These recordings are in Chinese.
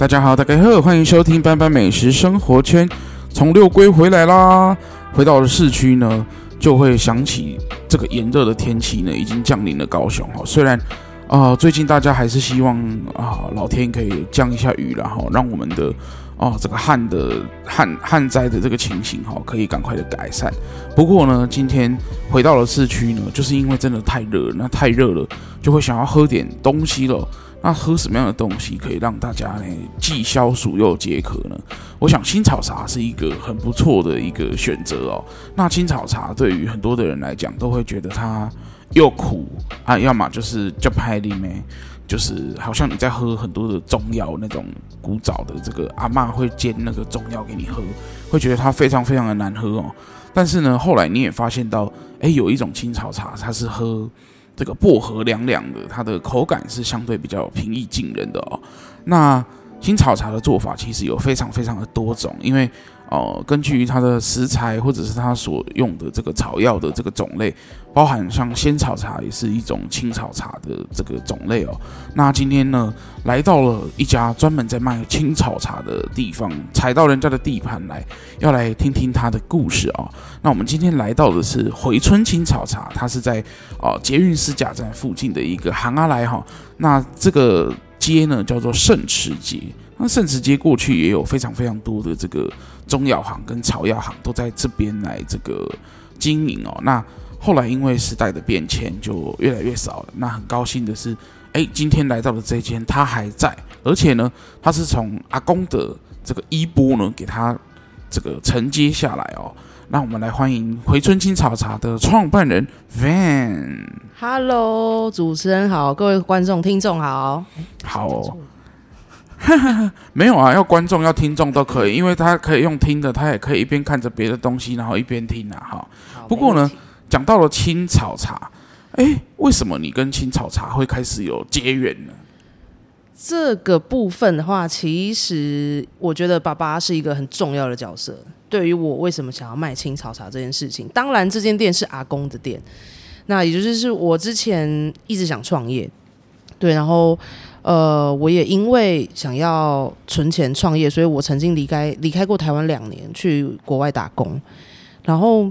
大家好，大家好，欢迎收听班班美食生活圈。从六龟回来啦，回到了市区呢，就会想起这个炎热的天气呢，已经降临了高雄哈。虽然啊、最近大家还是希望啊、老天可以降一下雨了哈，让我们的啊、呃、这个旱的旱旱灾的这个情形哈，可以赶快的改善。不过呢，今天回到了市区呢，就是因为真的太热，那太热了，就会想要喝点东西了。那喝什么样的东西可以让大家呢既消暑又解渴呢？我想青草茶是一个很不错的一个选择哦。那青草茶对于很多的人来讲，都会觉得它又苦啊，要么就是叫拍里面，就是好像你在喝很多的中药那种古早的这个阿嬷会煎那个中药给你喝，会觉得它非常非常的难喝哦。但是呢，后来你也发现到，哎，有一种青草茶，它是喝。这个薄荷凉凉的，它的口感是相对比较平易近人的哦。那新草茶的做法其实有非常非常的多种，因为。哦，根据它的食材或者是它所用的这个草药的这个种类，包含像仙草茶也是一种青草茶的这个种类哦。那今天呢，来到了一家专门在卖青草茶的地方，踩到人家的地盘来，要来听听他的故事、哦。那我们今天来到的是回春青草茶，它是在哦捷运思甲站附近的一个行啊来哈。那这个街呢叫做圣池街。那圣池街过去也有非常非常多的这个中药行跟草药行都在这边来这个经营哦。那后来因为时代的变迁，就越来越少了。那很高兴的是，哎，今天来到的这间它还在，而且呢，它是从阿公的这个衣钵呢给它这个承接下来哦。那我们来欢迎回春青草茶的创办人 Van。Hello，主持人好，各位观众听众好，好哦。没有啊，要观众要听众都可以，因为他可以用听的，他也可以一边看着别的东西，然后一边听啊。哈，不过呢，讲到了青草茶，哎，为什么你跟青草茶会开始有结缘呢？这个部分的话，其实我觉得爸爸是一个很重要的角色。对于我为什么想要卖青草茶这件事情，当然这间店是阿公的店，那也就是是我之前一直想创业，对，然后。呃，我也因为想要存钱创业，所以我曾经离开离开过台湾两年，去国外打工。然后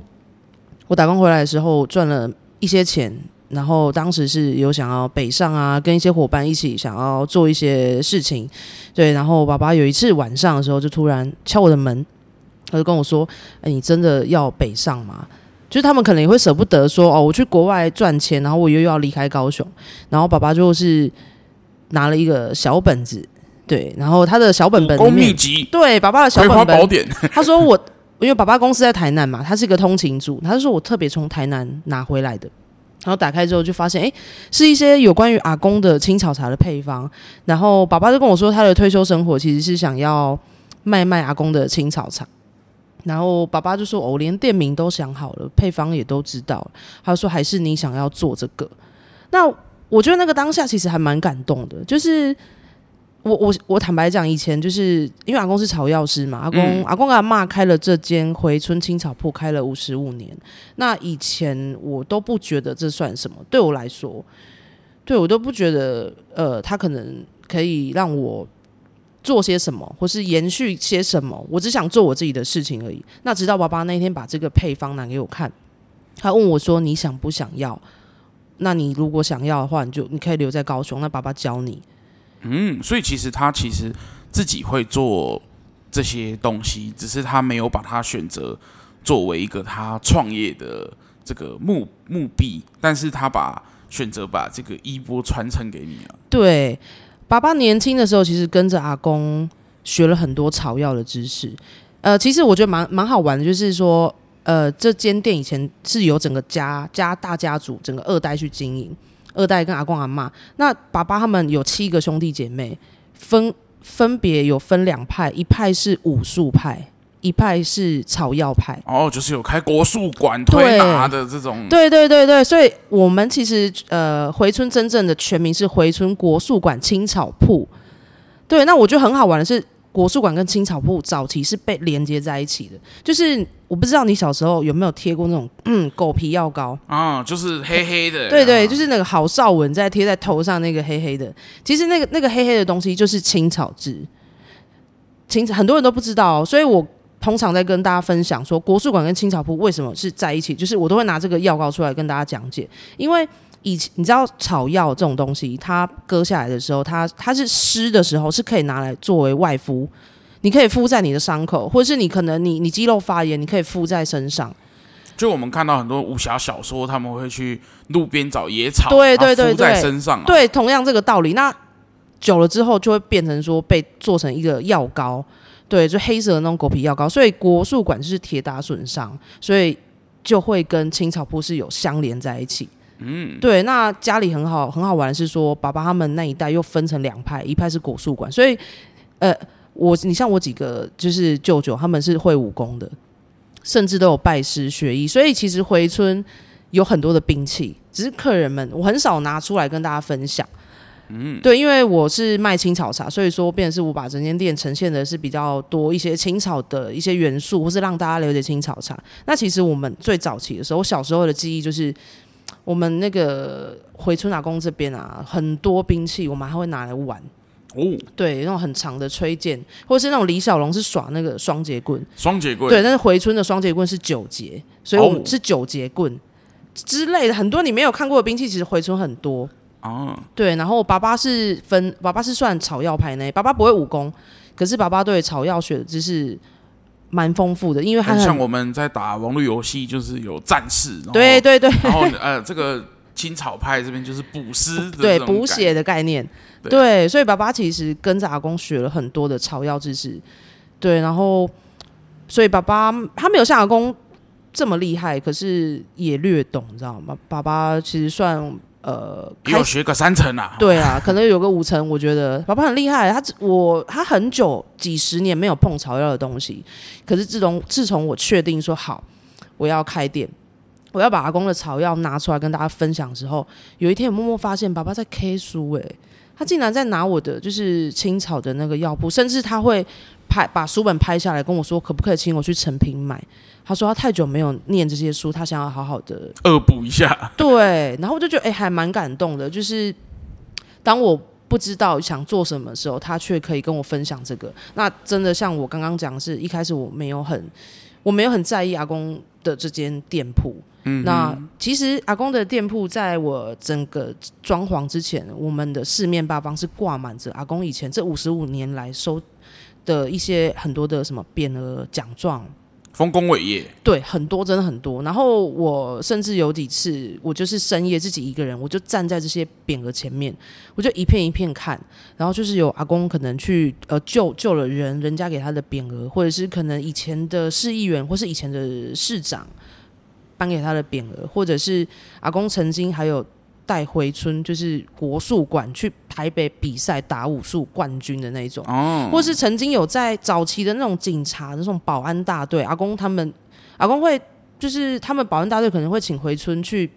我打工回来的时候赚了一些钱，然后当时是有想要北上啊，跟一些伙伴一起想要做一些事情。对，然后爸爸有一次晚上的时候就突然敲我的门，他就跟我说：“哎，你真的要北上吗？”就是他们可能也会舍不得说：“哦，我去国外赚钱，然后我又要离开高雄。”然后爸爸就是。拿了一个小本子，对，然后他的小本本里面，秘籍，对，爸爸的小本本，他说我，因为爸爸公司在台南嘛，他是一个通勤族，他就说我特别从台南拿回来的，然后打开之后就发现，哎，是一些有关于阿公的青草茶的配方，然后爸爸就跟我说，他的退休生活其实是想要卖卖阿公的青草茶，然后爸爸就说，我连店名都想好了，配方也都知道，他说还是你想要做这个，那。我觉得那个当下其实还蛮感动的，就是我我我坦白讲，以前就是因为阿公是草药师嘛，阿公、嗯、阿公跟阿嬷开了这间回春青草铺，开了五十五年。那以前我都不觉得这算什么，对我来说，对我都不觉得，呃，他可能可以让我做些什么，或是延续些什么。我只想做我自己的事情而已。那直到爸爸那天把这个配方拿给我看，他问我说：“你想不想要？”那你如果想要的话，你就你可以留在高雄，那爸爸教你。嗯，所以其实他其实自己会做这些东西，只是他没有把它选择作为一个他创业的这个目目的，但是他把选择把这个衣钵传承给你了。对，爸爸年轻的时候其实跟着阿公学了很多草药的知识。呃，其实我觉得蛮蛮好玩的，就是说。呃，这间店以前是由整个家家大家族，整个二代去经营，二代跟阿公阿妈。那爸爸他们有七个兄弟姐妹，分分别有分两派，一派是武术派，一派是草药派。哦，就是有开国术馆推拿的这种。对对对对，所以我们其实呃，回春真正的全名是回春国术馆青草铺。对，那我觉得很好玩的是。国术馆跟青草铺早期是被连接在一起的，就是我不知道你小时候有没有贴过那种嗯狗皮药膏。啊，就是黑黑的，对对，就是那个郝邵文在贴在头上那个黑黑的，其实那个那个黑黑的东西就是青草汁，青很多人都不知道，所以我通常在跟大家分享说，国术馆跟青草铺为什么是在一起，就是我都会拿这个药膏出来跟大家讲解，因为以前你知道草药这种东西，它割下来的时候，它它是湿的时候是可以拿来作为外敷，你可以敷在你的伤口，或者是你可能你你肌肉发炎，你可以敷在身上。就我们看到很多武侠小说，他们会去路边找野草，对对对，敷在身上啊。对，同样这个道理。那久了之后，就会变成说被做成一个药膏，对，就黑色的那种狗皮药膏。所以国术馆就是铁打损伤，所以就会跟青草铺是有相连在一起。嗯，对。那家里很好很好玩的是说，爸爸他们那一代又分成两派，一派是国术馆，所以呃，我你像我几个就是舅舅，他们是会武功的。甚至都有拜师学艺，所以其实回春有很多的兵器，只是客人们我很少拿出来跟大家分享。嗯，对，因为我是卖青草茶，所以说变成是我把整间店呈现的是比较多一些青草的一些元素，或是让大家了解青草茶。那其实我们最早期的时候，我小时候的记忆就是我们那个回春阿公这边啊，很多兵器我们还会拿来玩。哦，对，那种很长的吹剑，或者是那种李小龙是耍那个双节棍，双节棍，对，但是回春的双节棍是九节，所以我们是九节棍之类的，很多你没有看过的兵器，其实回春很多。啊。对，然后爸爸是分，爸爸是算草药派呢，爸爸不会武功，可是爸爸对草药学的知识蛮丰富的，因为他很像我们在打网络游戏，就是有战士，对对对，然后呃，这个青草派这边就是补师，对，补血的概念。对，对，所以爸爸其实跟着阿公学了很多的草药知识，对，然后所以爸爸他没有像阿公这么厉害，可是也略懂，你知道吗？爸爸其实算呃，要学个三成啊，对啊，可能有个五成，我觉得爸爸很厉害。他我他很久几十年没有碰草药的东西，可是自从自从我确定说好我要开店，我要把阿公的草药拿出来跟大家分享之后，有一天我默默发现爸爸在 K 书哎、欸。他竟然在拿我的就是青草的那个药铺，甚至他会拍把书本拍下来跟我说，可不可以请我去诚品买？他说他太久没有念这些书，他想要好好的恶补一下。对，然后我就觉得哎、欸，还蛮感动的。就是当我不知道想做什么的时候，他却可以跟我分享这个。那真的像我刚刚讲，是一开始我没有很我没有很在意阿公的这间店铺。那其实阿公的店铺在我整个装潢之前，我们的四面八方是挂满着阿公以前这五十五年来收的一些很多的什么匾额奖状、丰功伟业，对，很多真的很多。然后我甚至有几次，我就是深夜自己一个人，我就站在这些匾额前面，我就一片一片看，然后就是有阿公可能去呃救救了人，人家给他的匾额，或者是可能以前的市议员或是以前的市长。颁给他的匾额，或者是阿公曾经还有带回春，就是国术馆去台北比赛打武术冠军的那种，哦，或是曾经有在早期的那种警察那种保安大队，阿公他们阿公会就是他们保安大队可能会请回春去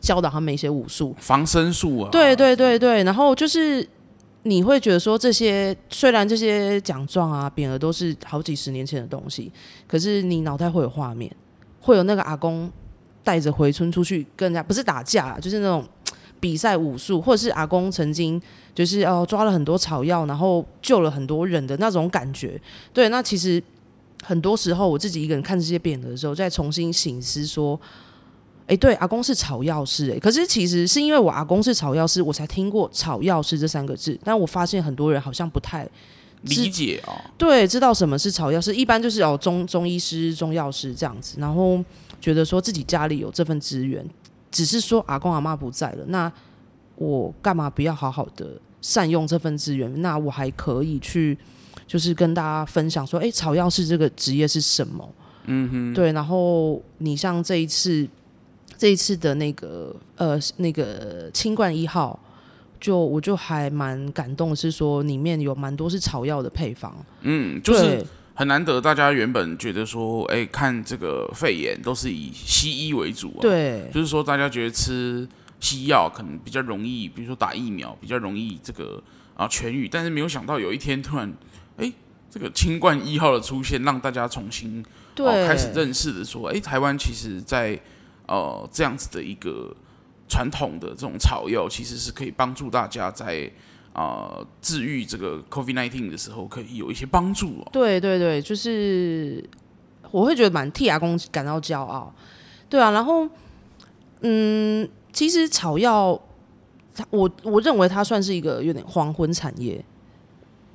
教导他们一些武术。防身术啊，对对对对，然后就是你会觉得说这些虽然这些奖状啊匾额都是好几十年前的东西，可是你脑袋会有画面，会有那个阿公。带着回村出去跟人家不是打架，就是那种比赛武术，或者是阿公曾经就是哦抓了很多草药，然后救了很多人的那种感觉。对，那其实很多时候我自己一个人看这些匾额的时候，再重新醒思说，哎，对，阿公是草药师，哎，可是其实是因为我阿公是草药师，我才听过草药师这三个字。但我发现很多人好像不太理解哦，对，知道什么是草药师，一般就是哦中中医师、中药师这样子，然后。觉得说自己家里有这份资源，只是说阿公阿妈不在了，那我干嘛不要好好的善用这份资源？那我还可以去，就是跟大家分享说，哎，草药师这个职业是什么？嗯哼，对。然后你像这一次，这一次的那个呃那个清冠一号，就我就还蛮感动，是说里面有蛮多是草药的配方。嗯，就是。很难得，大家原本觉得说，哎，看这个肺炎都是以西医为主啊，对，就是说大家觉得吃西药可能比较容易，比如说打疫苗比较容易这个啊痊愈，但是没有想到有一天突然，哎，这个清冠一号的出现，让大家重新对、啊、开始认识的说，哎，台湾其实在呃这样子的一个传统的这种草药，其实是可以帮助大家在。呃治愈这个 COVID-19 的时候可以有一些帮助哦。对对对，就是我会觉得蛮替阿公感到骄傲。对啊，然后嗯，其实草药，我我认为它算是一个有点黄昏产业。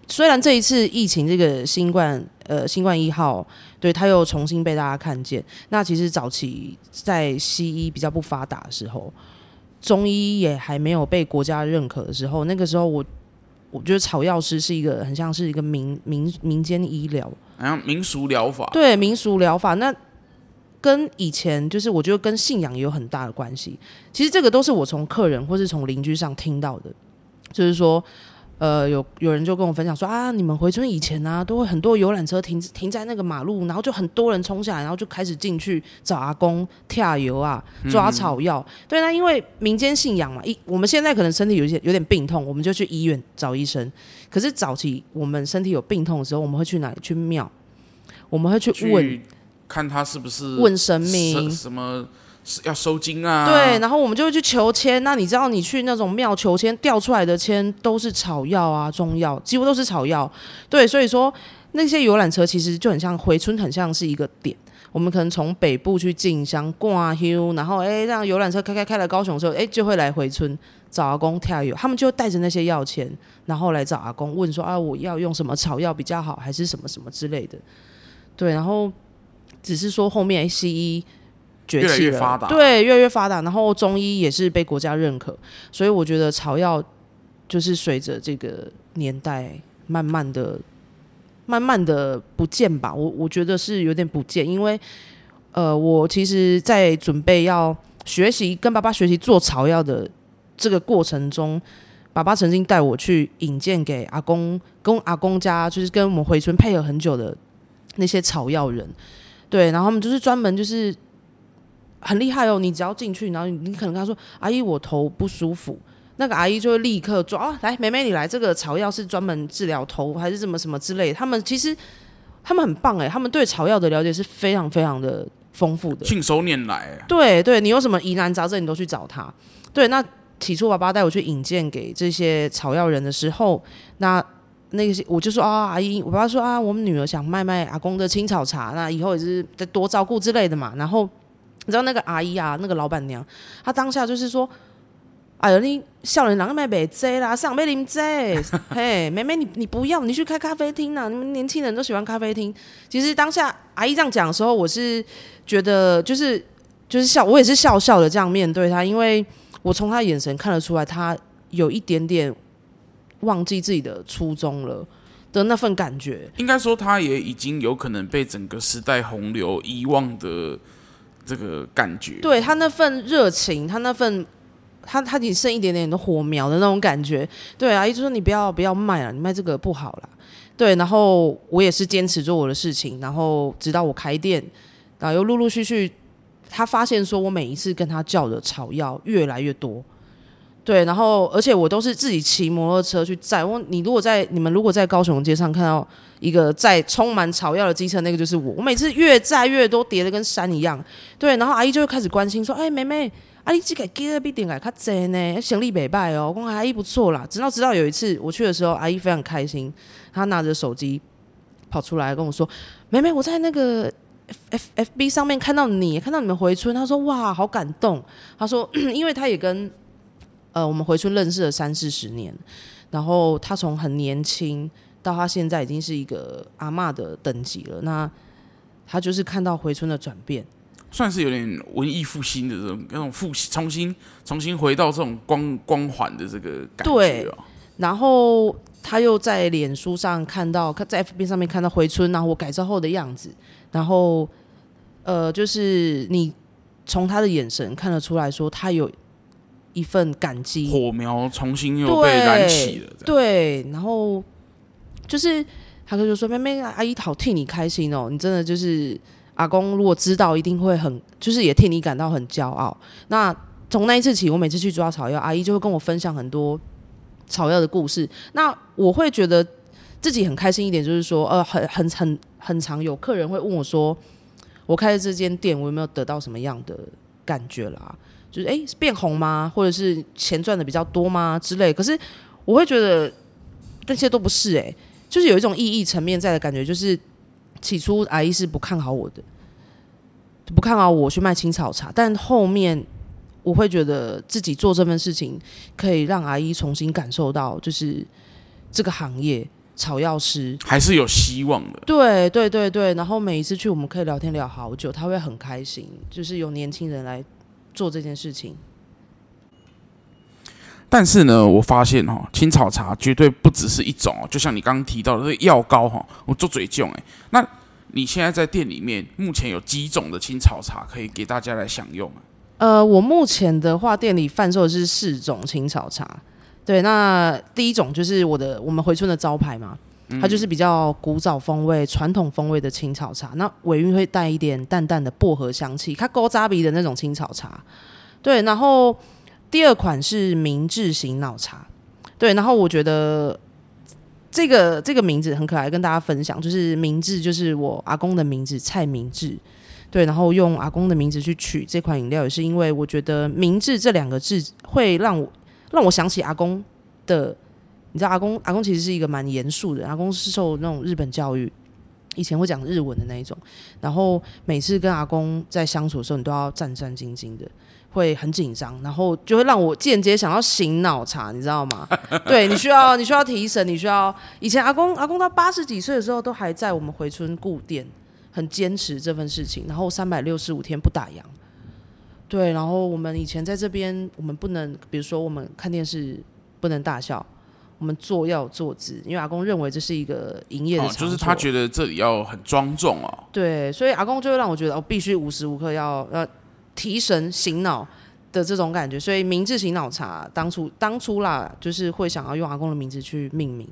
虽然这一次疫情，这个新冠呃新冠一号，对它又重新被大家看见。那其实早期在西医比较不发达的时候，中医也还没有被国家认可的时候，那个时候我我觉得草药师是一个很像是一个民民民间医疗，好像民俗疗法。对，民俗疗法，那跟以前就是我觉得跟信仰也有很大的关系。其实这个都是我从客人或是从邻居上听到的，就是说。呃，有有人就跟我分享说啊，你们回村以前啊，都会很多游览车停停在那个马路，然后就很多人冲下来，然后就开始进去找阿公跳油啊，抓草药。嗯、对，那因为民间信仰嘛，一我们现在可能身体有一些有点病痛，我们就去医院找医生。可是早期我们身体有病痛的时候，我们会去哪里？去庙，我们会去问，去看他是不是问神明什么。要收金啊！对，然后我们就会去求签。那你知道，你去那种庙求签，掉出来的签都是草药啊，中药几乎都是草药。对，所以说那些游览车其实就很像回村，很像是一个点。我们可能从北部去进香挂休，然后哎，让游览车开开开了高雄的时候，哎，就会来回村找阿公跳油。他们就带着那些药签，然后来找阿公问说啊，我要用什么草药比较好，还是什么什么之类的。对，然后只是说后面西医。崛起了，越来越发达，对，越来越发达。然后中医也是被国家认可，所以我觉得草药就是随着这个年代慢慢的、慢慢的不见吧。我我觉得是有点不见，因为呃，我其实，在准备要学习跟爸爸学习做草药的这个过程中，爸爸曾经带我去引荐给阿公，跟阿公家就是跟我们回村配合很久的那些草药人，对，然后他们就是专门就是。很厉害哦！你只要进去，然后你可能跟他说：“阿姨，我头不舒服。”那个阿姨就会立刻抓啊，来，妹妹你来，这个草药是专门治疗头还是什么什么之类的？他们其实他们很棒哎，他们对草药的了解是非常非常的丰富的，信手拈来。对对，你有什么疑难杂症，你都去找他。对，那起初爸爸带我去引荐给这些草药人的时候，那那些我就说啊，阿姨，我爸爸说啊，我们女儿想卖卖阿公的青草茶，那以后也是再多照顾之类的嘛，然后。你知道那个阿姨啊，那个老板娘，她当下就是说：“哎呦，你少年郎买杯醉啦，上杯啉醉，嘿，妹妹你你不要，你去开咖啡厅啊！你们年轻人都喜欢咖啡厅。”其实当下阿姨这样讲的时候，我是觉得就是就是笑，我也是笑笑的这样面对她，因为我从她眼神看得出来，她有一点点忘记自己的初衷了的那份感觉。应该说，她也已经有可能被整个时代洪流遗忘的。这个感觉，对他那份热情，他那份他他仅剩一点点的火苗的那种感觉，对啊，阿姨就说你不要不要卖了，你卖这个不好了，对，然后我也是坚持做我的事情，然后直到我开店，然后又陆陆续续，他发现说我每一次跟他叫的草药越来越多。对，然后而且我都是自己骑摩托车去载。我你如果在你们如果在高雄街上看到一个载充满草药的机车，那个就是我。我每次越载越多，叠的跟山一样。对，然后阿姨就会开始关心说：“哎，妹妹，阿姨这个给的比点改卡真呢，行李没败哦。”我说阿姨不错啦。直到直到有一次我去的时候，阿姨非常开心，她拿着手机跑出来跟我说：“妹妹，我在那个 F F B 上面看到你，看到你们回村。”她说：“哇，好感动。”她说：“ 因为她也跟。”呃，我们回村认识了三四十年，然后他从很年轻到他现在已经是一个阿嬷的等级了。那他就是看到回村的转变，算是有点文艺复兴的这种那种复兴，重新重新回到这种光光环的这个感觉。对，然后他又在脸书上看到，在 FB 上面看到回村，然后我改造后的样子，然后呃，就是你从他的眼神看得出来说他有。一份感激，火苗重新又被燃起了。对，然后就是他哥就说：“妹妹，阿姨好替你开心哦，你真的就是阿公，如果知道一定会很，就是也替你感到很骄傲。”那从那一次起，我每次去抓草药，阿姨就会跟我分享很多草药的故事。那我会觉得自己很开心一点，就是说，呃，很很很很常有客人会问我说：“我开的这间店，我有没有得到什么样的感觉啦？”就是哎，变红吗？或者是钱赚的比较多吗？之类。可是我会觉得那些都不是哎、欸，就是有一种意义层面在的感觉，就是起初阿姨是不看好我的，不看好我去卖青草茶，但后面我会觉得自己做这份事情可以让阿姨重新感受到，就是这个行业。草药师还是有希望的，对对对对。然后每一次去，我们可以聊天聊好久，他会很开心，就是有年轻人来做这件事情。但是呢，我发现哈，青草茶绝对不只是一种哦，就像你刚刚提到的这个药膏哈，我做嘴囧哎。那你现在在店里面目前有几种的青草茶可以给大家来享用？呃，我目前的话，店里贩售的是四种青草茶。对，那第一种就是我的我们回春的招牌嘛，它就是比较古早风味、传统风味的青草茶。那尾韵会带一点淡淡的薄荷香气，它勾扎鼻的那种青草茶。对，然后第二款是明治型脑茶。对，然后我觉得这个这个名字很可爱，跟大家分享，就是明治就是我阿公的名字蔡明治。对，然后用阿公的名字去取这款饮料，也是因为我觉得明治这两个字会让我。让我想起阿公的，你知道阿公阿公其实是一个蛮严肃的，阿公是受那种日本教育，以前会讲日文的那一种，然后每次跟阿公在相处的时候，你都要战战兢兢的，会很紧张，然后就会让我间接想要醒脑茶，你知道吗？对，你需要你需要提神，你需要以前阿公阿公到八十几岁的时候都还在我们回村顾店，很坚持这份事情，然后三百六十五天不打烊。对，然后我们以前在这边，我们不能，比如说我们看电视不能大笑，我们坐要有坐姿，因为阿公认为这是一个营业的场所，哦，就是他觉得这里要很庄重哦。对，所以阿公就会让我觉得，哦，必须无时无刻要要提神醒脑的这种感觉。所以明治醒脑茶当初当初啦，就是会想要用阿公的名字去命名。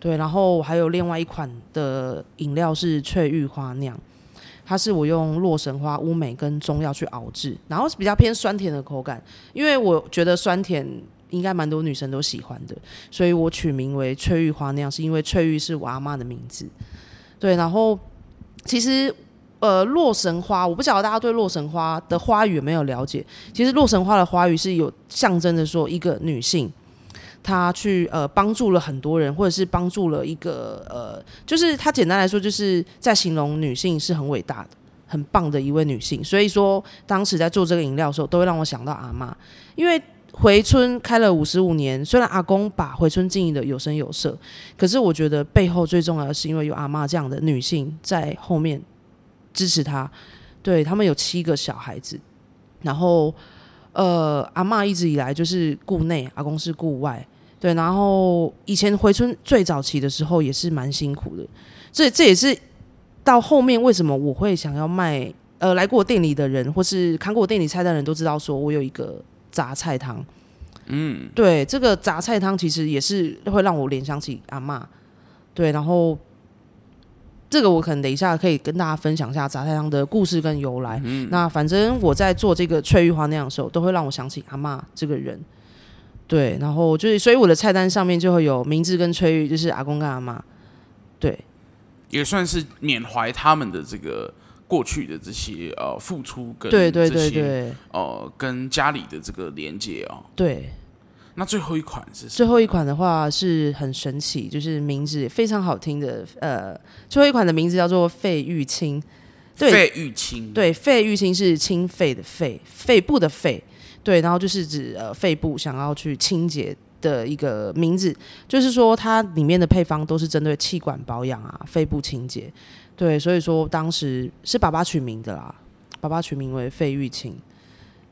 对，然后还有另外一款的饮料是翠玉花酿。它是我用洛神花、乌梅跟中药去熬制，然后是比较偏酸甜的口感，因为我觉得酸甜应该蛮多女生都喜欢的，所以我取名为翠玉花那样，是因为翠玉是我阿妈的名字。对，然后其实呃洛神花，我不晓得大家对洛神花的花语有没有了解？其实洛神花的花语是有象征着说一个女性。他去呃帮助了很多人，或者是帮助了一个呃，就是他简单来说，就是在形容女性是很伟大的、很棒的一位女性。所以说，当时在做这个饮料的时候，都会让我想到阿妈。因为回春开了五十五年，虽然阿公把回春经营的有声有色，可是我觉得背后最重要的是，因为有阿嬷这样的女性在后面支持他。对，他们有七个小孩子，然后呃，阿嬷一直以来就是顾内，阿公是顾外。对，然后以前回春最早期的时候也是蛮辛苦的，这这也是到后面为什么我会想要卖。呃，来过我店里的人或是看过我店里菜单的人都知道，说我有一个杂菜汤。嗯，对，这个杂菜汤其实也是会让我联想起阿妈。对，然后这个我可能等一下可以跟大家分享一下杂菜汤的故事跟由来。嗯，那反正我在做这个翠玉花酿的时候，都会让我想起阿妈这个人。对，然后就是，所以我的菜单上面就会有名字跟翠玉，就是阿公跟阿妈，对，也算是缅怀他们的这个过去的这些呃付出跟对对对对呃跟家里的这个连接哦。对，那最后一款是什么？最后一款的话是很神奇，就是名字非常好听的，呃，最后一款的名字叫做肺玉清，对，肺玉清，对，肺玉清是清肺的肺，肺部的肺。对，然后就是指呃肺部想要去清洁的一个名字，就是说它里面的配方都是针对气管保养啊、肺部清洁。对，所以说当时是爸爸取名的啦，爸爸取名为费玉清，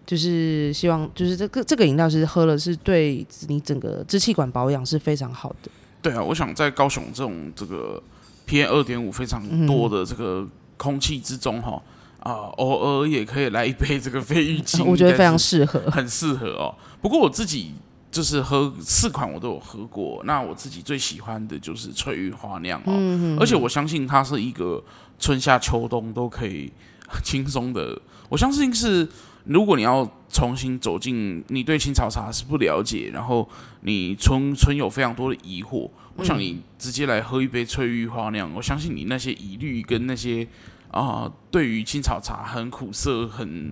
就是希望就是这个这个饮料是喝了是对你整个支气管保养是非常好的。对啊，我想在高雄这种这个 PM 二点五非常多的这个空气之中哈。嗯啊，偶尔也可以来一杯这个肺郁清，我觉得非常适合，很适合哦。不过我自己就是喝四款，我都有喝过。那我自己最喜欢的就是翠玉花酿哦，而且我相信它是一个春夏秋冬都可以轻松的。我相信是，如果你要重新走进，你对青草茶是不了解，然后你存存有非常多的疑惑，我想你直接来喝一杯翠玉花酿，我相信你那些疑虑跟那些。啊、呃，对于青草茶很苦涩、很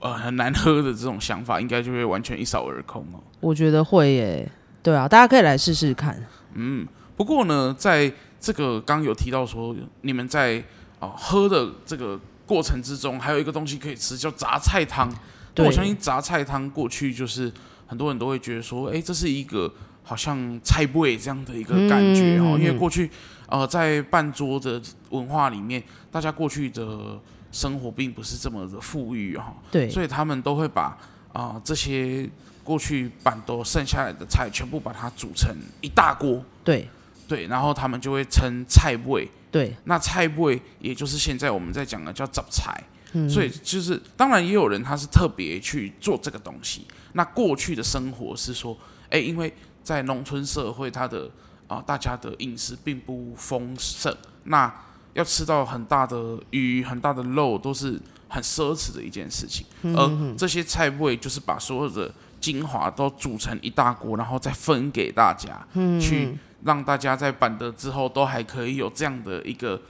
呃很难喝的这种想法，应该就会完全一扫而空哦。我觉得会耶，对啊，大家可以来试试看。嗯，不过呢，在这个刚有提到说，你们在啊、呃、喝的这个过程之中，还有一个东西可以吃，叫杂菜汤。对，我相信杂菜汤过去就是很多人都会觉得说，哎，这是一个好像菜味这样的一个感觉哦、嗯，因为过去呃在半桌的文化里面，大家过去的生活并不是这么的富裕哈、哦，对，所以他们都会把啊、呃、这些过去板桌剩下来的菜全部把它煮成一大锅，对。对，然后他们就会称菜味，对，那菜味也就是现在我们在讲的叫杂菜。所以就是，当然也有人他是特别去做这个东西。那过去的生活是说，哎，因为在农村社会，他的啊、呃，大家的饮食并不丰盛，那要吃到很大的鱼、很大的肉，都是很奢侈的一件事情。而这些菜味就是把所有的精华都煮成一大锅，然后再分给大家，去让大家在板德之后都还可以有这样的一个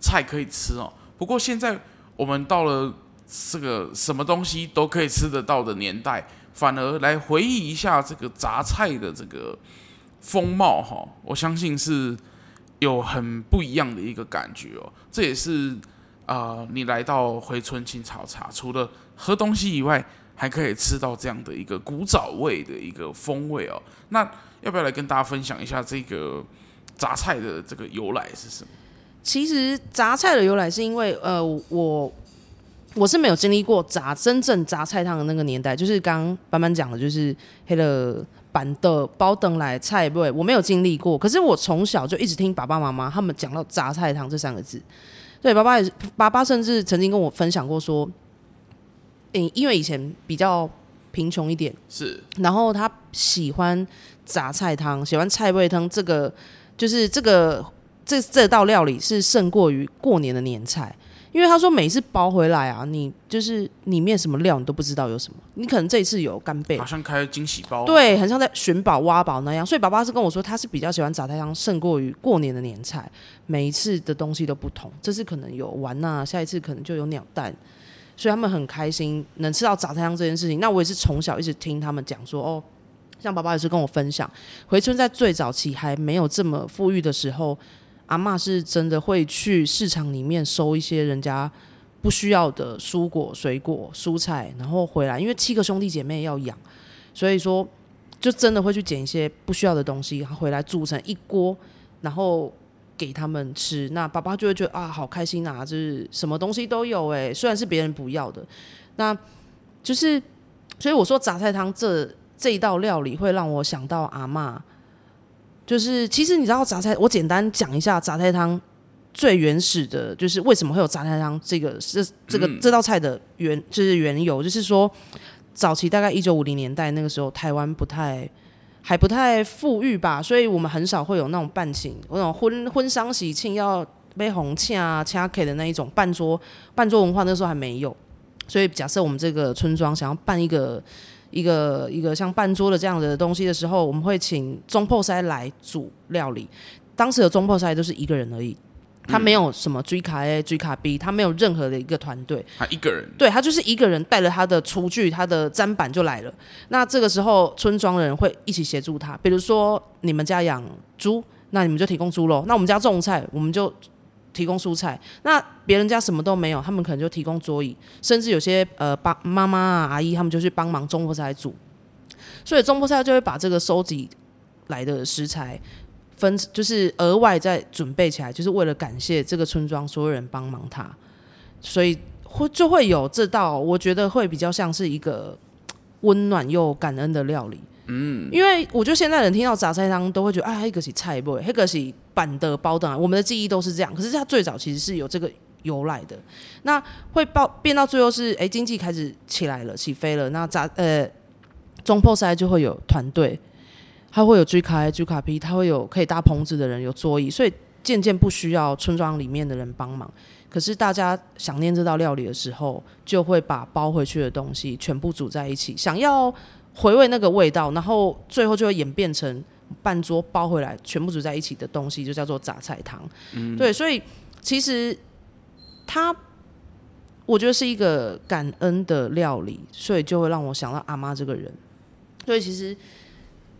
菜可以吃哦。不过现在。我们到了这个什么东西都可以吃得到的年代，反而来回忆一下这个杂菜的这个风貌哈，我相信是有很不一样的一个感觉哦。这也是啊、你来到回春青草茶，除了喝东西以外，还可以吃到这样的一个古早味的一个风味哦。那要不要来跟大家分享一下这个杂菜的这个由来是什么？其实杂菜的由来是因为，呃，我我是没有经历过炸真正炸菜汤的那个年代，就是刚刚班班讲的，就是黑了板的包等来菜味，我没有经历过。可是我从小就一直听爸爸妈妈他们讲到炸菜汤这三个字，对，爸爸也是，爸爸甚至曾经跟我分享过说，嗯，因为以前比较贫穷一点，是，然后他喜欢炸菜汤，喜欢菜味汤，这个就是这个。这这道料理是胜过于过年的年菜，因为他说每次包回来啊，你就是里面什么料你都不知道有什么，你可能这一次有干贝，好像开惊喜包，对，很像在寻宝挖宝那样。所以爸爸是跟我说，他是比较喜欢杂菜汤胜过于过年的年菜，每一次的东西都不同，这次可能有丸呐，下一次可能就有鸟蛋，所以他们很开心能吃到杂菜汤这件事情。那我也是从小一直听他们讲说，哦，像爸爸也是跟我分享，回春在最早期还没有这么富裕的时候。阿嬷是真的会去市场里面收一些人家不需要的蔬果、水果、蔬菜，然后回来，因为七个兄弟姐妹要养，所以说就真的会去捡一些不需要的东西，然后回来煮成一锅，然后给他们吃。那爸爸就会觉得啊，好开心啊，就是什么东西都有哎，虽然是别人不要的，那就是所以我说杂菜汤这这一道料理会让我想到阿嬷。就是，其实你知道杂菜，我简单讲一下杂菜汤最原始的，就是为什么会有杂菜汤这个这这个这道菜的原就是缘由，就是说早期大概一九五零年代那个时候，台湾不太还不太富裕吧，所以我们很少会有那种办请，那种婚婚丧喜庆要杯红庆啊、掐 K 的那一种半桌半桌文化，那时候还没有，所以假设我们这个村庄想要办一个。一个一个像半桌的这样的东西的时候，我们会请中破塞来煮料理。当时的中破塞都是一个人而已，他没有什么追卡 A、追卡 B，他没有任何的一个团队，他一个人，对，他就是一个人带着他的厨具、他的砧板就来了。那这个时候，村庄的人会一起协助他。比如说，你们家养猪，那你们就提供猪肉；那我们家种菜，我们就。提供蔬菜，那别人家什么都没有，他们可能就提供桌椅，甚至有些呃帮妈妈啊阿姨他们就去帮忙中破菜煮，所以中破菜就会把这个收集来的食材分，就是额外再准备起来，就是为了感谢这个村庄所有人帮忙他，所以会就会有这道，我觉得会比较像是一个温暖又感恩的料理。嗯，因为我觉得现在人听到杂菜汤都会觉得，哎，那个是菜味，那个是板的包的，我们的记忆都是这样。可是它最早其实是有这个由来的。那会爆变到最后是，哎，经济开始起来了，起飞了。那杂呃，总铺师就会有团队，他会有 G 卡 A、G 卡 P，他会有可以搭棚子的人，有桌椅，所以渐渐不需要村庄里面的人帮忙。可是大家想念这道料理的时候，就会把包回去的东西全部煮在一起，想要。回味那个味道，然后最后就会演变成办桌包回来，全部煮在一起的东西，就叫做杂菜汤。嗯，对，所以其实它，我觉得是一个感恩的料理，所以就会让我想到阿妈这个人。所以其实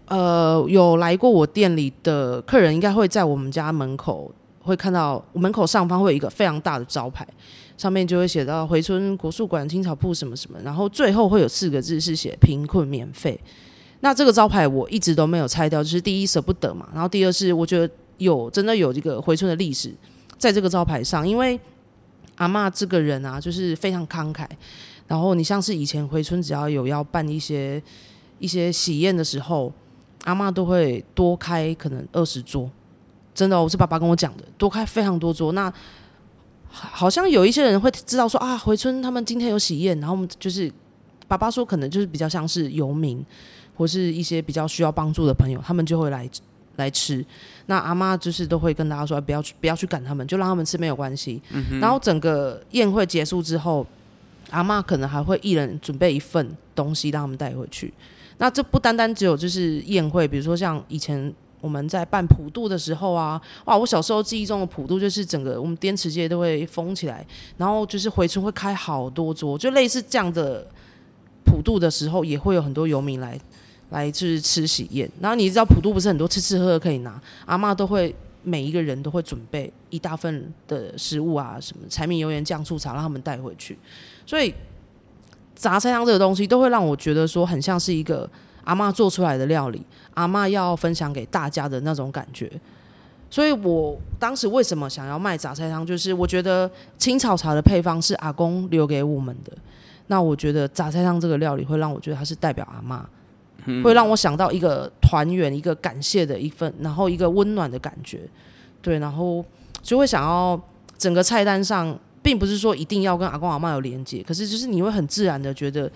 呃，有来过我店里的客人，应该会在我们家门口会看到，门口上方会有一个非常大的招牌，上面就会写到回春国术馆青草铺什么什么，然后最后会有四个字是写贫困免费。那这个招牌我一直都没有拆掉，就是第一舍不得嘛，然后第二是我觉得有真的有这个回春的历史在这个招牌上，因为阿嬷这个人啊，就是非常慷慨。然后你像是以前回春只要有要办一些一些喜宴的时候，阿嬷都会多开可能二十桌，真的，我是爸爸跟我讲的，多开非常多桌。那好像有一些人会知道说啊，回春他们今天有喜宴，然后就是爸爸说可能就是比较像是游民。或是一些比较需要帮助的朋友，他们就会来来吃。那阿妈就是都会跟大家说，不要去，不要去赶他们，就让他们吃没有关系。嗯。然后整个宴会结束之后，阿妈可能还会一人准备一份东西让他们带回去。那这不单单只有就是宴会，比如说像以前我们在办普渡的时候啊，哇，我小时候记忆中的普渡就是整个我们滇池街都会封起来，然后就是回村会开好多桌，就类似这样的普渡的时候，也会有很多游民来。来就是吃喜宴，然后你知道普渡不是很多吃吃喝喝可以拿，阿妈都会每一个人都会准备一大份的食物啊，什么柴米油盐酱醋茶让他们带回去，所以杂菜汤这个东西都会让我觉得说很像是一个阿妈做出来的料理，阿妈要分享给大家的那种感觉。所以我当时为什么想要卖杂菜汤，就是我觉得青草茶的配方是阿公留给我们的，那我觉得杂菜汤这个料理会让我觉得它是代表阿。妈嬷。会让我想到一个团圆、一个感谢的一份，然后一个温暖的感觉，对，然后就会想要整个菜单上，并不是说一定要跟阿公阿妈有连接，可是就是你会很自然的觉得，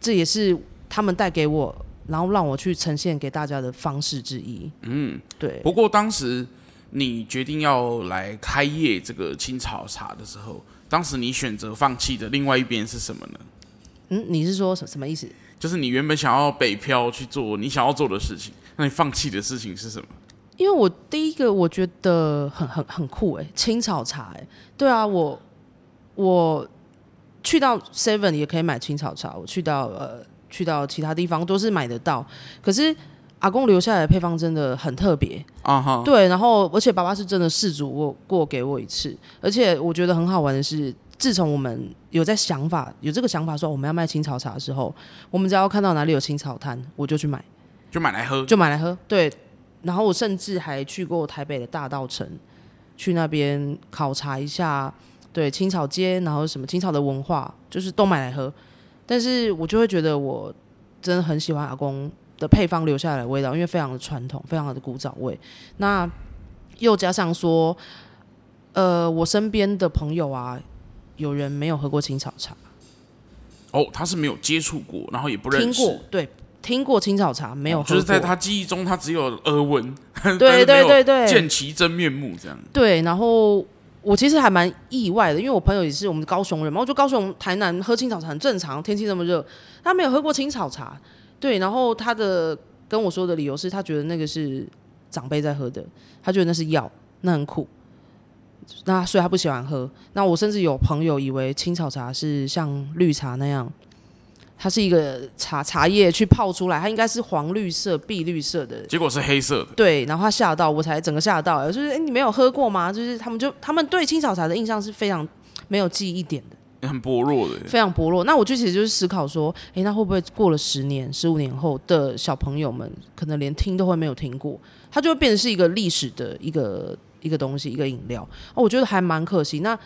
这也是他们带给我，然后让我去呈现给大家的方式之一。嗯，对。不过当时你决定要来开业这个青草茶的时候，当时你选择放弃的另外一边是什么呢？嗯，你是说什什么意思？就是你原本想要北漂去做你想要做的事情，那你放弃的事情是什么？因为我第一个我觉得很很很酷哎，青草茶哎，对啊，我我去到 Seven 也可以买青草茶，我去到呃去到其他地方都是买得到，可是阿公留下来的配方真的很特别啊哈，对，然后而且爸爸是真的试煮过过给我一次，而且我觉得很好玩的是。自从我们有在想法有这个想法说我们要卖青草茶的时候，我们只要看到哪里有青草摊，我就去买，就买来喝，就买来喝。对，然后我甚至还去过台北的大稻城，去那边考察一下，对青草街，然后什么青草的文化，就是都买来喝。但是我就会觉得我真的很喜欢阿公的配方留下来的味道，因为非常的传统，非常的古早味。那又加上说，呃，我身边的朋友啊。有人没有喝过青草茶，哦，他是没有接触过，然后也不认识。听过，对，听过青草茶，没有喝过。就是在他记忆中，他只有耳闻，对对对对，见其真面目这样。对，然后我其实还蛮意外的，因为我朋友也是我们高雄人嘛，我觉得高雄、台南喝青草茶很正常，天气这么热，他没有喝过青草茶。对，然后他的跟我说的理由是他觉得那个是长辈在喝的，他觉得那是药，那很苦。那所以他不喜欢喝。那我甚至有朋友以为青草茶是像绿茶那样，它是一个茶茶叶去泡出来，它应该是黄绿色、碧绿色的，结果是黑色的。对，然后他吓到，我才整个吓到。就是哎、欸，你没有喝过吗？就是他们就他们对青草茶的印象是非常没有记忆点的，很薄弱的，非常薄弱。那我就其实就是思考说，哎、欸，那会不会过了十年、十五年后的小朋友们，可能连听都会没有听过，它就会变成是一个历史的一个。一个东西，一个饮料，哦，我觉得还蛮可惜。那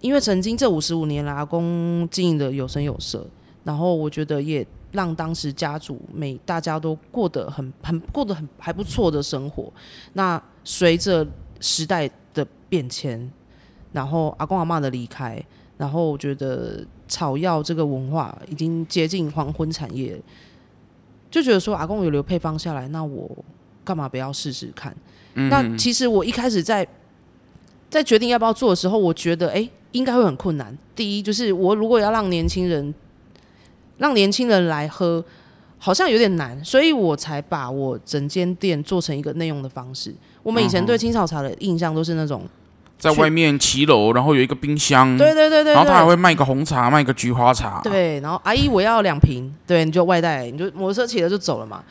因为曾经这五十五年来，阿公经营的有声有色，然后我觉得也让当时家族每大家都过得很很过得很还不错的生活。那随着时代的变迁，然后阿公阿嬷的离开，然后我觉得草药这个文化已经接近黄昏产业，就觉得说阿公有留配方下来，那我干嘛不要试试看？那其实我一开始在在决定要不要做的时候，我觉得哎、欸，应该会很困难。第一就是我如果要让年轻人让年轻人来喝，好像有点难，所以我才把我整间店做成一个内用的方式。我们以前对青草茶的印象都是那种在外面骑楼，然后有一个冰箱，对对对对，然后他还会卖个红茶，卖个菊花茶，对，然后阿姨我要两瓶，对，你就外带，你就摩托车骑了就走了嘛。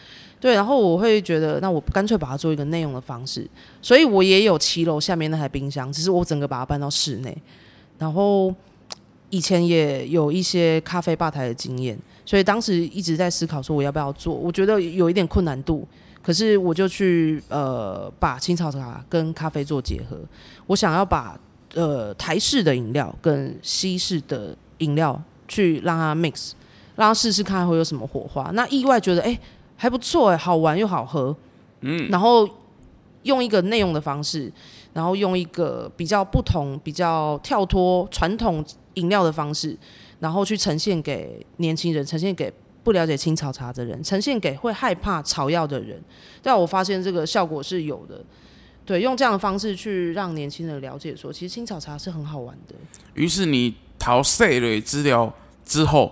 对，然后我会觉得，那我干脆把它做一个内用的方式，所以我也有七楼下面那台冰箱，只是我整个把它搬到室内。然后以前也有一些咖啡吧台的经验，所以当时一直在思考说我要不要做，我觉得有一点困难度，可是我就去呃把青草茶跟咖啡做结合，我想要把呃台式的饮料跟西式的饮料去让它 mix，让它试试看会有什么火花。那意外觉得哎。还不错哎，好玩又好喝，嗯，然后用一个内用的方式，然后用一个比较不同、比较跳脱传统饮料的方式，然后去呈现给年轻人，呈现给不了解青草茶的人，呈现给会害怕草药的人。但我发现这个效果是有的，对，用这样的方式去让年轻人了解说，其实青草茶是很好玩的。于是你淘细类资料之后，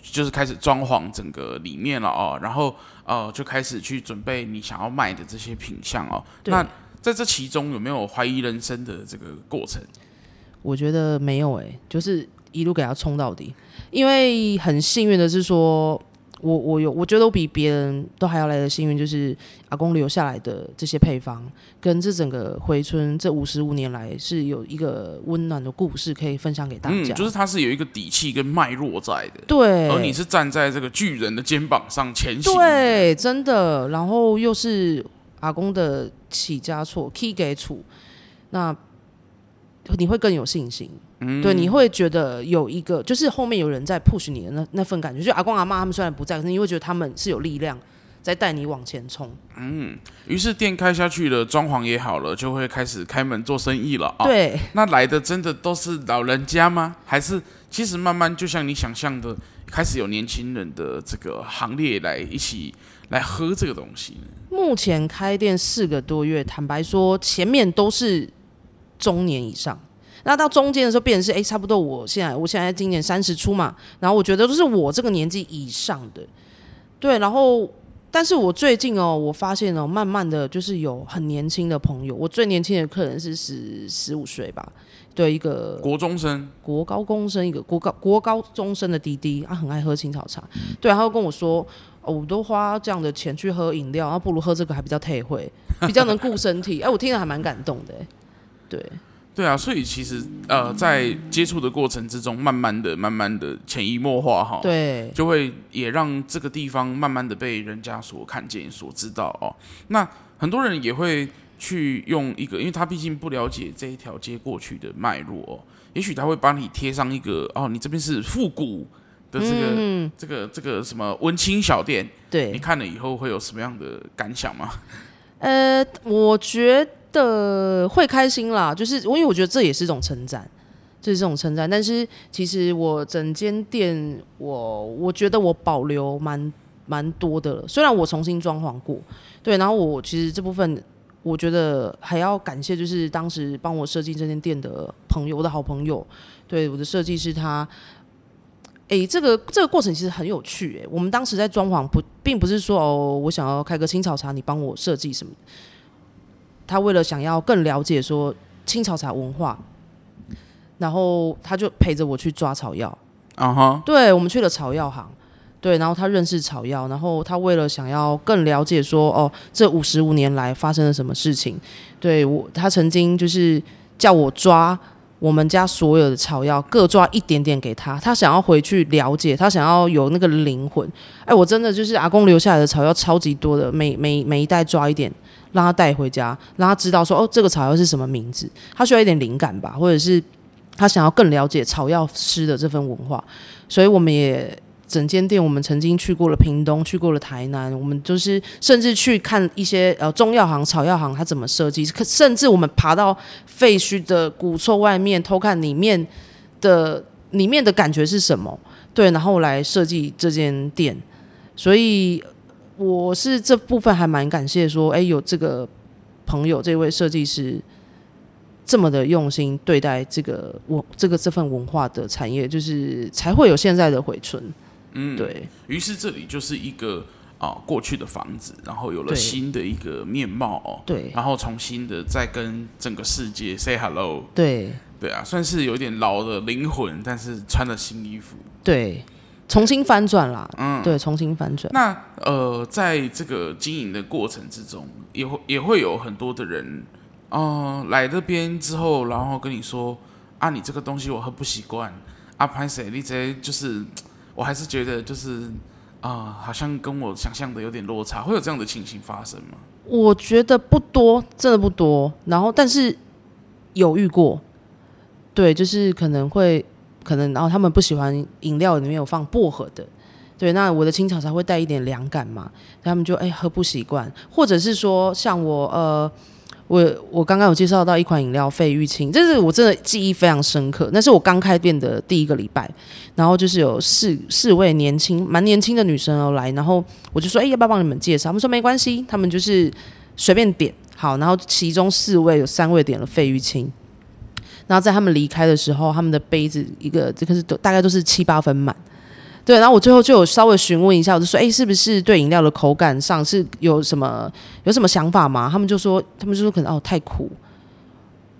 就是开始装潢整个里面了哦，然后。哦、呃，就开始去准备你想要卖的这些品相哦。那在这其中有没有怀疑人生的这个过程？我觉得没有诶、欸，就是一路给他冲到底。因为很幸运的是说。我我有，我觉得我比别人都还要来的幸运，就是阿公留下来的这些配方，跟这整个回春这五十五年来是有一个温暖的故事可以分享给大家。嗯，就是它是有一个底气跟脉络在的。对，而你是站在这个巨人的肩膀上前行。对，真的。然后又是阿公的起家厝起家厝，那你会更有信心。嗯、对，你会觉得有一个，就是后面有人在 push 你的那那份感觉，就阿公阿妈他们虽然不在，可是你会觉得他们是有力量在带你往前冲。嗯，于是店开下去了，装潢也好了，就会开始开门做生意了啊。对，那来的真的都是老人家吗？还是其实慢慢就像你想象的，开始有年轻人的这个行列来一起来喝这个东西呢？目前开店四个多月，坦白说，前面都是中年以上。那到中间的时候，变成是哎、欸，差不多。我现在，我现在今年三十出嘛，然后我觉得都是我这个年纪以上的，对。然后，但是我最近哦，我发现哦，慢慢的就是有很年轻的朋友。我最年轻的客人是十十五岁吧，对，一个国中生、国高中生，一个国高国高中生的弟弟，他很爱喝青草茶，对，他会跟我说，哦，我都花这样的钱去喝饮料，然后不如喝这个还比较退会，比较能顾身体。哎，我听了还蛮感动的，对。对啊，所以其实呃，在接触的过程之中，慢慢的、慢慢的潜移默化哈，对，就会也让这个地方慢慢的被人家所看见、所知道哦。那很多人也会去用一个，因为他毕竟不了解这一条街过去的脉络哦，也许他会帮你贴上一个哦，你这边是复古的这个、嗯、这个、这个什么文青小店，对，你看了以后会有什么样的感想吗？呃，我觉得。的会开心啦，就是因为我觉得这也是一种称赞，这是这种称赞。但是其实我整间店，我我觉得我保留蛮蛮多的了。虽然我重新装潢过，对，然后我其实这部分我觉得还要感谢，就是当时帮我设计这间店的朋友，我的好朋友，对，我的设计师他，哎，这个这个过程其实很有趣。哎，我们当时在装潢不，并不是说哦，我想要开个青草茶，你帮我设计什么。他为了想要更了解说青草茶文化，然后他就陪着我去抓草药。啊哈，对，我们去了草药行，对，然后他认识草药，然后他为了想要更了解说哦，这五十五年来发生了什么事情，对我，他曾经就是叫我抓我们家所有的草药，各抓一点点给他，他想要回去了解，他想要有那个灵魂。哎，我真的就是阿公留下来的草药超级多的，每每每一袋抓一点。让他带回家，让他知道说哦，这个草药是什么名字。他需要一点灵感吧，或者是他想要更了解草药师的这份文化。所以我们也整间店，我们曾经去过了屏东，去过了台南，我们就是甚至去看一些呃中药行、草药行，它怎么设计。甚至我们爬到废墟的古厝外面偷看里面的里面的感觉是什么？对，然后来设计这间店。所以。我是这部分还蛮感谢，说，哎，有这个朋友，这位设计师这么的用心对待这个文，这个这份文化的产业，就是才会有现在的回春。嗯，对。于是这里就是一个啊过去的房子，然后有了新的一个面貌哦。对。然后重新的再跟整个世界 say hello。对。对啊，算是有点老的灵魂，但是穿了新衣服。对。重新翻转啦。嗯，对，重新翻转。那呃，在这个经营的过程之中，也会也会有很多的人，嗯、呃，来这边之后，然后跟你说啊，你这个东西我很不习惯。啊，拍谁？你这就是，我还是觉得就是啊、呃，好像跟我想象的有点落差，会有这样的情形发生吗？我觉得不多，真的不多。然后，但是有遇过，对，就是可能会可能，然后他们不喜欢饮料里面有放薄荷的，对，那我的青草茶会带一点凉感嘛，他们就哎喝不习惯，或者是说像我呃。我我刚刚有介绍到一款饮料费玉清，这是我真的记忆非常深刻。那是我刚开店的第一个礼拜，然后就是有四四位年轻蛮年轻的女生要来，然后我就说，哎，要不要帮你们介绍？他们说没关系，他们就是随便点好。然后其中四位有三位点了费玉清，然后在他们离开的时候，他们的杯子一个这个是都大概都是七八分满。对，然后我最后就有稍微询问一下，我就说，哎，是不是对饮料的口感上是有什么有什么想法吗？他们就说，他们就说可能哦太苦，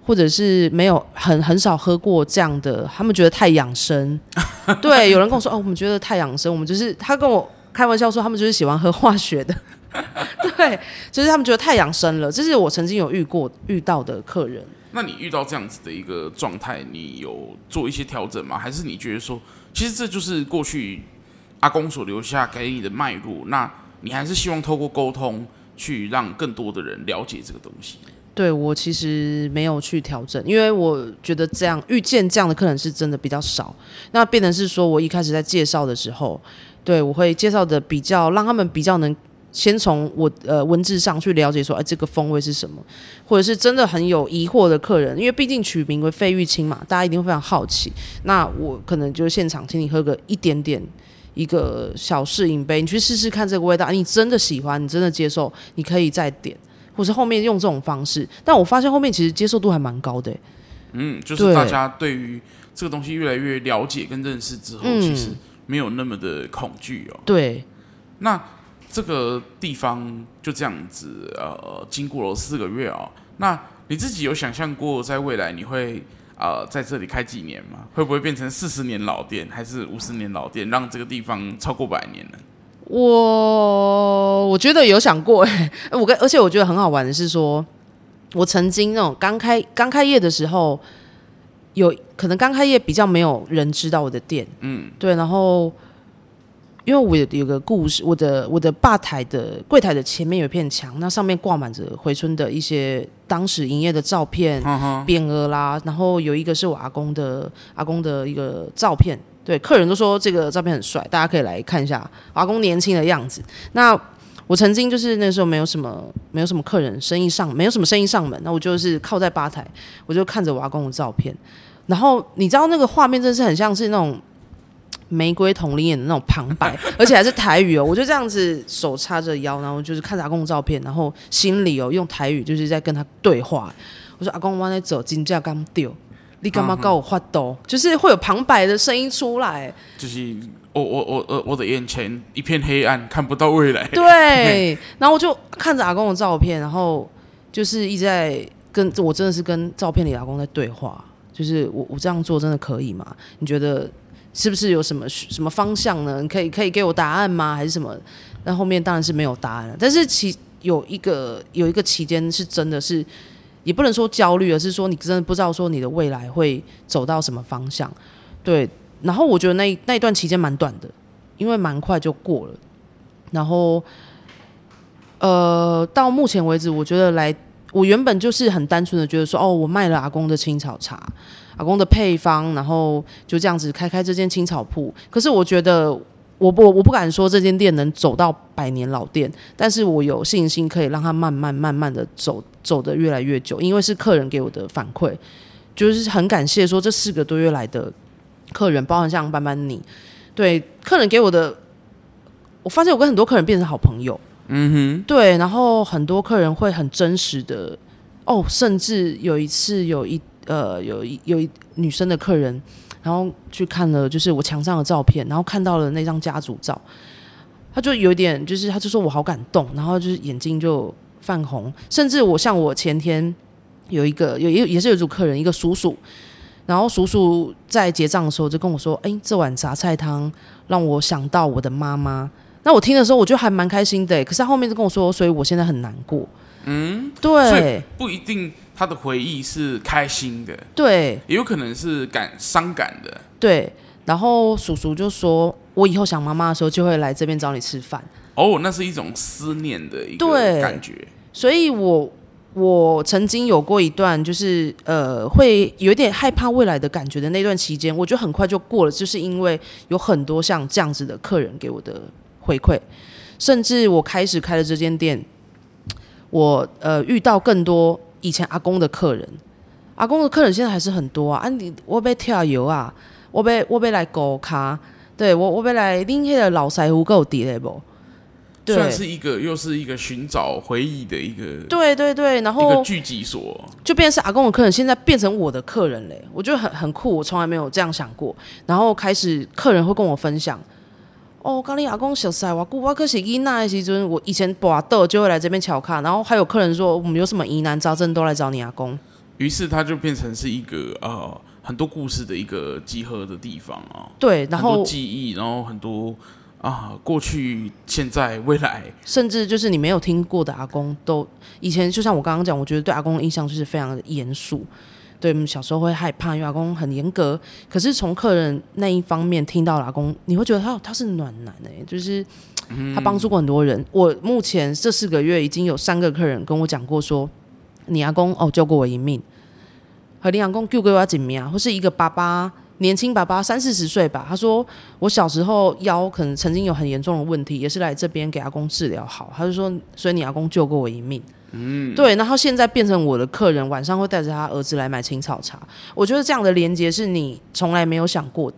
或者是没有很很少喝过这样的，他们觉得太养生。对，有人跟我说，哦，我们觉得太养生，我们就是他跟我开玩笑说，他们就是喜欢喝化学的。对，就是他们觉得太养生了。这是我曾经有遇过遇到的客人。那你遇到这样子的一个状态，你有做一些调整吗？还是你觉得说？其实这就是过去阿公所留下给你的脉络。那你还是希望透过沟通，去让更多的人了解这个东西。对，我其实没有去调整，因为我觉得这样遇见这样的客人是真的比较少。那变成是说我一开始在介绍的时候，对，我会介绍的比较让他们比较能。先从我呃文字上去了解说，哎，这个风味是什么，或者是真的很有疑惑的客人，因为毕竟取名为费玉清嘛，大家一定会非常好奇。那我可能就是现场请你喝个一点点一个小试饮杯，你去试试看这个味道，你真的喜欢，你真的接受，你可以再点，或是后面用这种方式。但我发现后面其实接受度还蛮高的。嗯，就是大家对于这个东西越来越了解跟认识之后，嗯、其实没有那么的恐惧哦。对，那。这个地方就这样子，呃，经过了四个月哦。那你自己有想象过，在未来你会呃在这里开几年吗？会不会变成四十年老店，还是五十年老店，让这个地方超过百年呢？我我觉得有想过，哎，我跟而且我觉得很好玩的是说，我曾经那种刚开刚开业的时候，有可能刚开业比较没有人知道我的店，嗯，对，然后。因为我有有个故事，我的我的吧台的柜台的前面有一片墙，那上面挂满着回春的一些当时营业的照片、匾额啦，然后有一个是我阿公的阿公的一个照片，对，客人都说这个照片很帅，大家可以来看一下阿公年轻的样子。那我曾经就是那时候没有什么没有什么客人，生意上没有什么生意上门，那我就是靠在吧台，我就看着我阿公的照片，然后你知道那个画面真的是很像是那种。玫瑰瞳铃眼的那种旁白，而且还是台语哦。我就这样子手叉着腰，然后就是看着阿公的照片，然后心里哦用台语就是在跟他对话。我说：“阿公，我在走，金价刚丢，你干嘛告我发抖？”就是会有旁白的声音出来。就是我我我我我的眼前一片黑暗，看不到未来。对，然后我就看着阿公的照片，然后就是一直在跟我真的是跟照片里阿公在对话。就是我我这样做真的可以吗？你觉得？是不是有什么什么方向呢？可以可以给我答案吗？还是什么？那后面当然是没有答案了。但是其有一个有一个期间是真的是，也不能说焦虑，而是说你真的不知道说你的未来会走到什么方向。对，然后我觉得那那一段期间蛮短的，因为蛮快就过了。然后，呃，到目前为止，我觉得来，我原本就是很单纯的觉得说，哦，我卖了阿公的青草茶。阿公的配方，然后就这样子开开这间青草铺。可是我觉得，我不我不敢说这间店能走到百年老店，但是我有信心可以让它慢慢慢慢的走走得越来越久，因为是客人给我的反馈，就是很感谢说这四个多月来的客人，包含像班班你，对客人给我的，我发现我跟很多客人变成好朋友，嗯哼，对，然后很多客人会很真实的，哦，甚至有一次有一。呃，有一有一女生的客人，然后去看了，就是我墙上的照片，然后看到了那张家族照，他就有点，就是他就说我好感动，然后就是眼睛就泛红，甚至我像我前天有一个有也也是有一组客人，一个叔叔，然后叔叔在结账的时候就跟我说：“哎，这碗杂菜汤让我想到我的妈妈。”那我听的时候，我觉得还蛮开心的。可是他后面就跟我说：“所以我现在很难过。”嗯，对，不一定他的回忆是开心的，对，也有可能是感伤感的，对。然后叔叔就说：“我以后想妈妈的时候，就会来这边找你吃饭。”哦，那是一种思念的一个感觉。所以我我曾经有过一段，就是呃，会有点害怕未来的感觉的那段期间，我觉得很快就过了，就是因为有很多像这样子的客人给我的回馈，甚至我开始开了这间店，我呃遇到更多以前阿公的客人，阿公的客人现在还是很多啊。啊，你我被跳油啊，我被我被来勾卡，对我我被来拎黑的老师傅够底嘞不？算是一个，又是一个寻找回忆的一个，对对对，然后一个聚集所，就变成是阿公的客人，现在变成我的客人嘞，我觉得很很酷，我从来没有这样想过。然后开始客人会跟我分享，哦，刚你阿公小时候，古巴克西伊那时阵，我以前跋倒就会来这边瞧看，然后还有客人说，我们有什么疑难杂症都来找你阿公。于是他就变成是一个呃很多故事的一个集合的地方啊，对，然后记忆，然后很多。啊，过去、现在、未来，甚至就是你没有听过的阿公，都以前就像我刚刚讲，我觉得对阿公的印象就是非常的严肃，对，我们小时候会害怕，因为阿公很严格。可是从客人那一方面听到阿公，你会觉得他他是暖男哎、欸，就是他帮助过很多人。嗯、我目前这四个月已经有三个客人跟我讲过说，你阿公哦救过我一命，和你阿公救过我一命啊，或是一个爸爸。年轻爸爸三四十岁吧，他说我小时候腰可能曾经有很严重的问题，也是来这边给阿公治疗好。他就说，所以你阿公救过我一命。嗯，对。然后现在变成我的客人，晚上会带着他儿子来买青草茶。我觉得这样的连接是你从来没有想过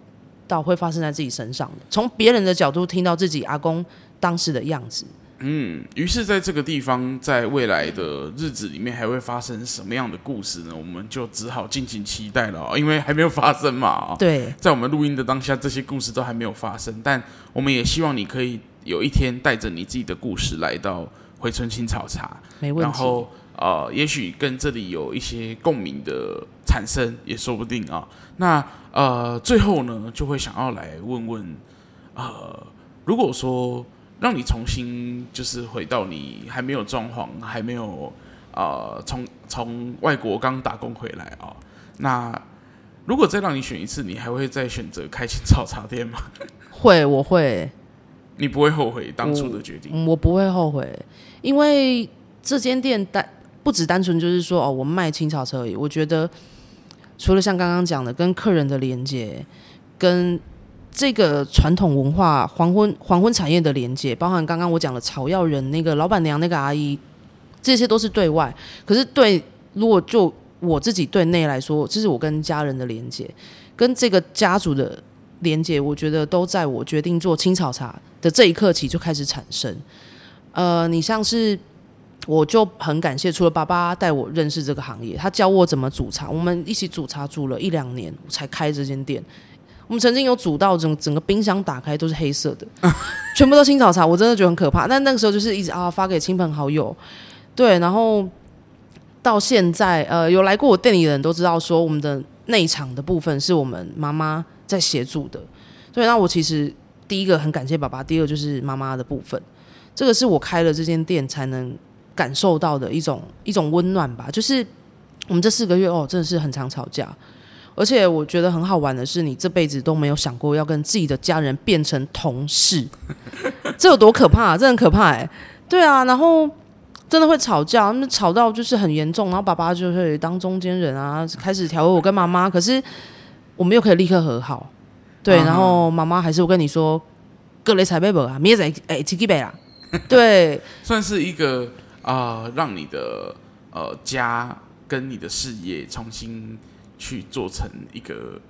到会发生在自己身上的。从别人的角度听到自己阿公当时的样子。嗯，于是在这个地方，在未来的日子里面，还会发生什么样的故事呢？我们就只好敬请期待了，因为还没有发生嘛。对，在我们录音的当下，这些故事都还没有发生，但我们也希望你可以有一天带着你自己的故事来到回春青草茶，没问题。然后呃，也许跟这里有一些共鸣的产生，也说不定啊。那呃，最后呢，就会想要来问问，呃，如果说。让你重新就是回到你还没有装潢，还没有呃从从外国刚打工回来啊、哦。那如果再让你选一次，你还会再选择开青草茶店吗？会，我会。你不会后悔当初的决定？我，我不会后悔，因为这间店单不只单纯就是说哦，我卖青草茶而已。我觉得除了像刚刚讲的跟客人的连接，跟这个传统文化黄昏黄昏产业的连接，包含刚刚我讲的草药人那个老板娘那个阿姨，这些都是对外。可是对，如果就我自己对内来说，这是我跟家人的连接，跟这个家族的连接，我觉得都在我决定做青草茶的这一刻起就开始产生。呃，你像是我就很感谢，除了爸爸带我认识这个行业，他教我怎么煮茶，我们一起煮茶煮了一两年才开这间店。我们曾经有煮到整整个冰箱打开都是黑色的，全部都青草茶，我真的觉得很可怕。但那个时候就是一直啊发给亲朋好友，对，然后到现在呃有来过我店里的人都知道说我们的内场的部分是我们妈妈在协助的，对。那我其实第一个很感谢爸爸，第二就是妈妈的部分，这个是我开了这间店才能感受到的一种一种温暖吧。就是我们这四个月哦，真的是很常吵架。而且我觉得很好玩的是，你这辈子都没有想过要跟自己的家人变成同事，这有多可怕啊？这很可怕哎、欸！对啊，然后真的会吵架，那吵到就是很严重，然后爸爸就会当中间人啊，开始调和我跟妈妈。可是我们又可以立刻和好，对。然后妈妈还是我跟你说，各类彩贝本啊，明仔哎，七七贝啊，对，算是一个啊、呃，让你的呃家跟你的事业重新。去做成一个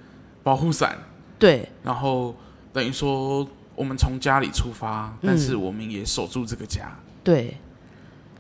保护伞，对，然后等于说我们从家里出发，但是我们也守住这个家，对，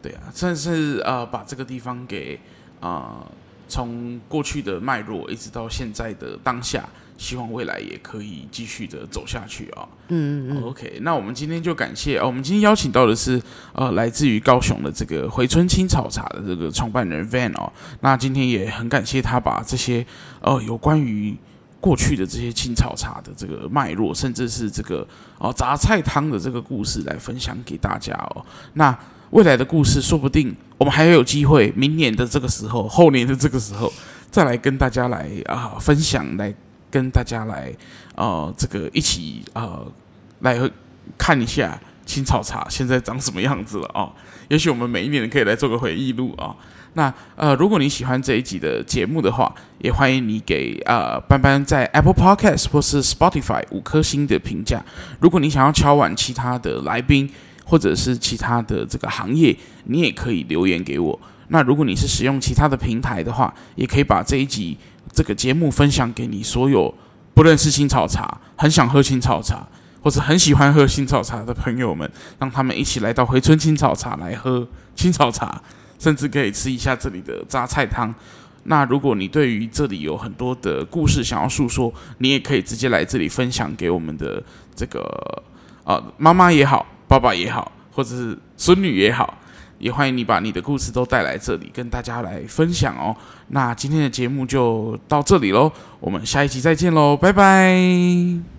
对啊，算是呃把这个地方给啊、呃、从过去的脉络一直到现在的当下，希望未来也可以继续的走下去啊。嗯嗯嗯。OK，那我们今天就感谢哦，我们今天邀请到的是呃来自于高雄的这个回春青草茶的这个创办人 Van 哦。那今天也很感谢他把这些呃有关于过去的这些青草茶的这个脉络，甚至是这个哦杂菜汤的这个故事来分享给大家哦。那未来的故事，说不定我们还有机会，明年的这个时候，后年的这个时候，再来跟大家来啊、呃、分享，来跟大家来呃这个一起呃来看一下青草茶现在长什么样子了啊、也许我们每一年可以来做个回忆录啊。那呃，如果你喜欢这一集的节目的话，也欢迎你给呃班班在 Apple Podcast 或是 Spotify 五颗星的评价。如果你想要敲碗其他的来宾，或者是其他的这个行业，你也可以留言给我。那如果你是使用其他的平台的话，也可以把这一集这个节目分享给你所有不认识青草茶、很想喝青草茶，或者很喜欢喝青草茶的朋友们，让他们一起来到回春青草茶来喝青草茶。甚至可以吃一下这里的榨菜汤。那如果你对于这里有很多的故事想要诉说，你也可以直接来这里分享给我们的这个呃妈妈也好，爸爸也好，或者是孙女也好，也欢迎你把你的故事都带来这里跟大家来分享哦。那今天的节目就到这里喽，我们下一集再见喽，拜拜。